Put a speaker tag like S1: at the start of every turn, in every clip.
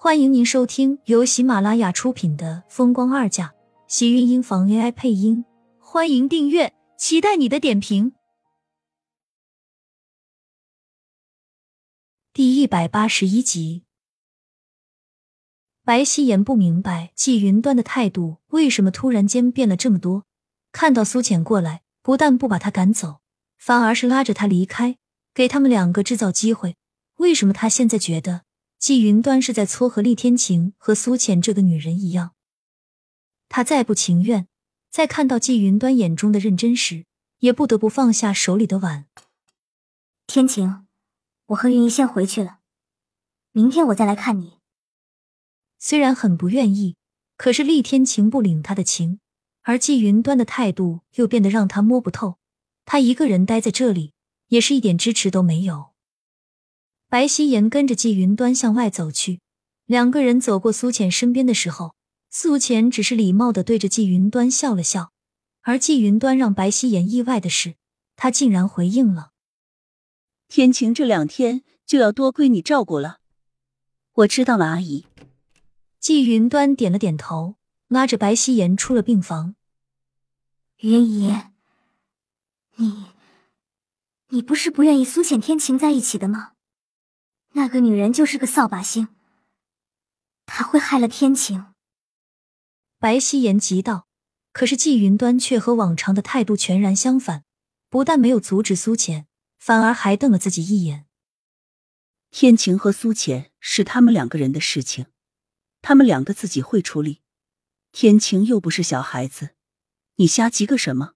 S1: 欢迎您收听由喜马拉雅出品的《风光二嫁》，喜运音房 AI 配音。欢迎订阅，期待你的点评。第一百八十一集，白希言不明白季云端的态度为什么突然间变了这么多。看到苏浅过来，不但不把他赶走，反而是拉着他离开，给他们两个制造机会。为什么他现在觉得？季云端是在撮合厉天晴和苏浅这个女人一样，他再不情愿，在看到季云端眼中的认真时，也不得不放下手里的碗。
S2: 天晴，我和云姨先回去了，明天我再来看你。
S1: 虽然很不愿意，可是厉天晴不领他的情，而季云端的态度又变得让他摸不透。他一个人待在这里，也是一点支持都没有。白希言跟着季云端向外走去，两个人走过苏浅身边的时候，苏浅只是礼貌的对着季云端笑了笑。而季云端让白希言意外的是，他竟然回应了：“
S3: 天晴这两天就要多亏你照顾了。”
S2: 我知道了，阿姨。
S1: 季云端点了点头，拉着白希言出了病房。
S2: 云姨，你，你不是不愿意苏浅天晴在一起的吗？那个女人就是个扫把星，她会害了天晴。
S1: 白希言急道，可是季云端却和往常的态度全然相反，不但没有阻止苏浅，反而还瞪了自己一眼。
S3: 天晴和苏浅是他们两个人的事情，他们两个自己会处理。天晴又不是小孩子，你瞎急个什么？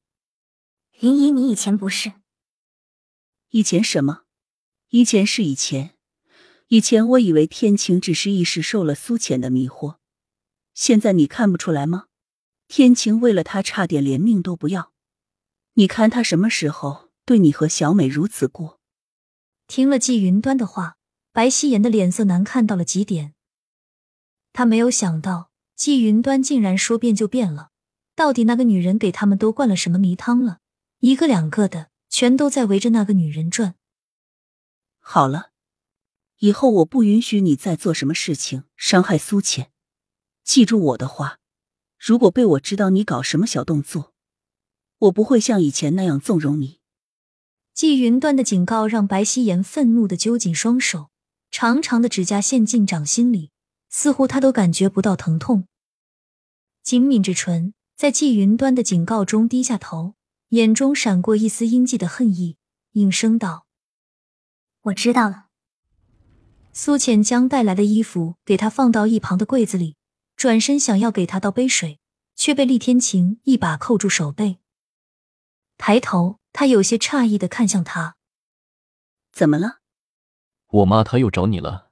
S2: 云姨，你以前不是？
S3: 以前什么？以前是以前。以前我以为天晴只是一时受了苏浅的迷惑，现在你看不出来吗？天晴为了他差点连命都不要，你看他什么时候对你和小美如此过？
S1: 听了季云端的话，白希言的脸色难看到了极点。他没有想到季云端竟然说变就变了，到底那个女人给他们都灌了什么迷汤了？一个两个的，全都在围着那个女人转。
S3: 好了。以后我不允许你再做什么事情伤害苏浅，记住我的话。如果被我知道你搞什么小动作，我不会像以前那样纵容你。
S1: 季云端的警告让白希言愤怒的揪紧双手，长长的指甲陷进掌心里，似乎他都感觉不到疼痛。紧抿着唇，在季云端的警告中低下头，眼中闪过一丝阴寂的恨意，应声道：“
S2: 我知道了。”
S1: 苏浅将带来的衣服给他放到一旁的柜子里，转身想要给他倒杯水，却被厉天晴一把扣住手背。抬头，他有些诧异的看向他：“
S3: 怎么了？
S4: 我妈她又找你了。”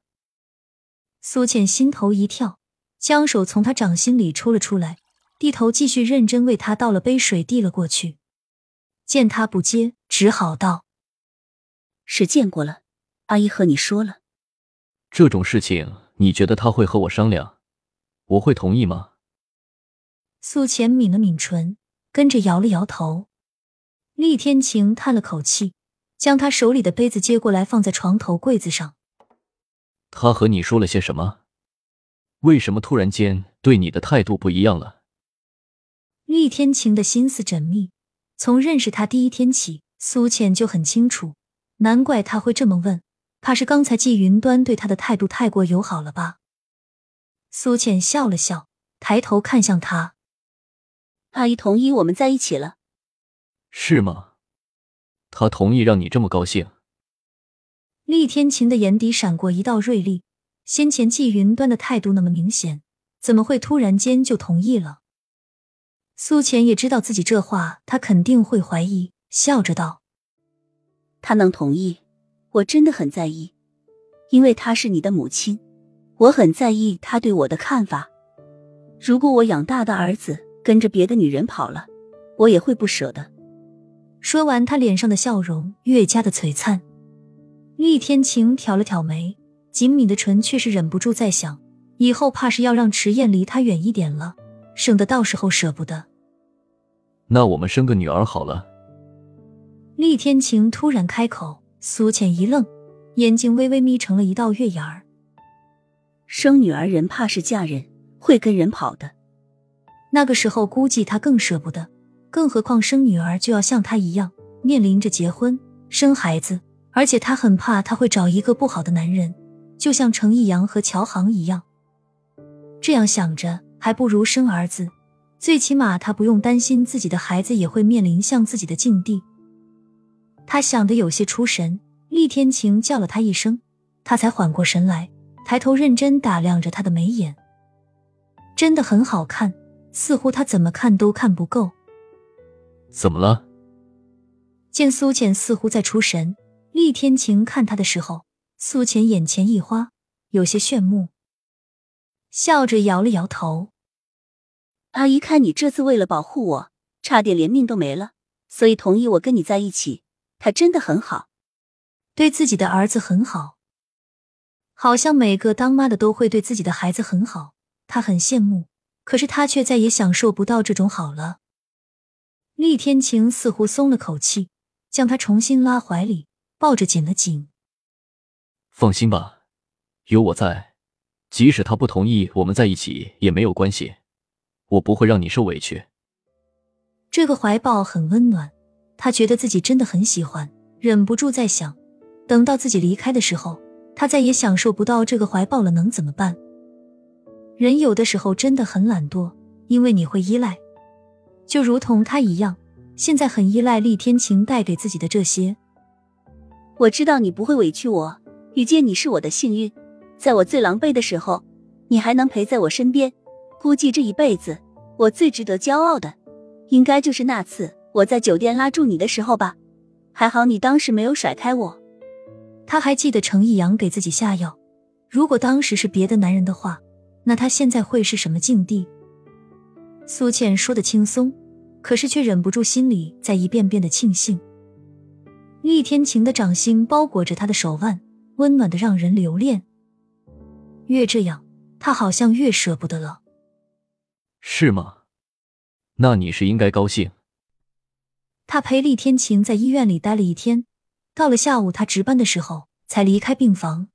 S1: 苏浅心头一跳，将手从他掌心里抽了出来，低头继续认真为他倒了杯水，递了过去。见他不接，只好道：“
S3: 是见过了，阿姨和你说了。”
S4: 这种事情，你觉得他会和我商量？我会同意吗？
S1: 苏浅抿了抿唇，跟着摇了摇头。厉天晴叹了口气，将他手里的杯子接过来，放在床头柜子上。
S4: 他和你说了些什么？为什么突然间对你的态度不一样了？
S1: 厉天晴的心思缜密，从认识他第一天起，苏浅就很清楚，难怪他会这么问。怕是刚才季云端对他的态度太过友好了吧？苏浅笑了笑，抬头看向他：“
S3: 阿姨同意我们在一起了，
S4: 是吗？他同意让你这么高兴？”
S1: 厉天晴的眼底闪过一道锐利，先前季云端的态度那么明显，怎么会突然间就同意了？苏浅也知道自己这话他肯定会怀疑，笑着道：“
S3: 他能同意？”我真的很在意，因为她是你的母亲，我很在意她对我的看法。如果我养大的儿子跟着别的女人跑了，我也会不舍的。
S1: 说完，他脸上的笑容越加的璀璨。厉天晴挑了挑眉，紧抿的唇却是忍不住在想：以后怕是要让迟燕离他远一点了，省得到时候舍不得。
S4: 那我们生个女儿好了。
S1: 厉天晴突然开口。苏浅一愣，眼睛微微眯成了一道月牙儿。
S3: 生女儿人怕是嫁人会跟人跑的。
S1: 那个时候估计她更舍不得，更何况生女儿就要像她一样面临着结婚生孩子，而且她很怕她会找一个不好的男人，就像程逸阳和乔航一样。这样想着，还不如生儿子，最起码他不用担心自己的孩子也会面临像自己的境地。他想的有些出神，厉天晴叫了他一声，他才缓过神来，抬头认真打量着他的眉眼，真的很好看。似乎他怎么看都看不够。
S4: 怎么了？
S1: 见苏浅似乎在出神，厉天晴看他的时候，苏浅眼前一花，有些炫目，笑着摇了摇头。
S3: 阿姨看你这次为了保护我，差点连命都没了，所以同意我跟你在一起。他真的很好，
S1: 对自己的儿子很好，好像每个当妈的都会对自己的孩子很好。他很羡慕。可是他却再也享受不到这种好了。厉天晴似乎松了口气，将他重新拉怀里，抱着紧了紧。
S4: 放心吧，有我在，即使他不同意我们在一起也没有关系，我不会让你受委屈。
S1: 这个怀抱很温暖，他觉得自己真的很喜欢，忍不住在想，等到自己离开的时候，他再也享受不到这个怀抱了，能怎么办？人有的时候真的很懒惰，因为你会依赖，就如同他一样，现在很依赖厉天晴带给自己的这些。
S3: 我知道你不会委屈我，遇见你是我的幸运，在我最狼狈的时候，你还能陪在我身边。估计这一辈子，我最值得骄傲的，应该就是那次我在酒店拉住你的时候吧。还好你当时没有甩开我。
S1: 他还记得程逸阳给自己下药，如果当时是别的男人的话。那他现在会是什么境地？苏倩说的轻松，可是却忍不住心里在一遍遍的庆幸。厉天晴的掌心包裹着他的手腕，温暖的让人留恋。越这样，他好像越舍不得了。
S4: 是吗？那你是应该高兴。
S1: 他陪厉天晴在医院里待了一天，到了下午他值班的时候才离开病房。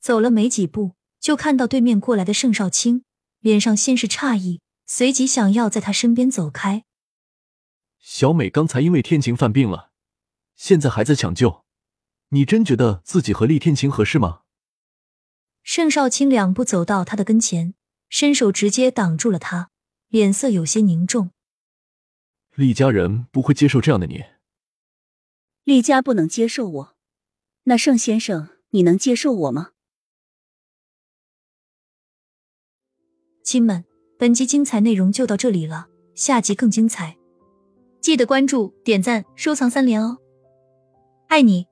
S1: 走了没几步。就看到对面过来的盛少卿，脸上先是诧异，随即想要在他身边走开。
S5: 小美刚才因为天晴犯病了，现在还在抢救。你真觉得自己和厉天晴合适吗？
S1: 盛少卿两步走到他的跟前，伸手直接挡住了他，脸色有些凝重。
S5: 厉家人不会接受这样的你。
S3: 厉家不能接受我，那盛先生，你能接受我吗？
S1: 亲们，本集精彩内容就到这里了，下集更精彩，记得关注、点赞、收藏三连哦，爱你。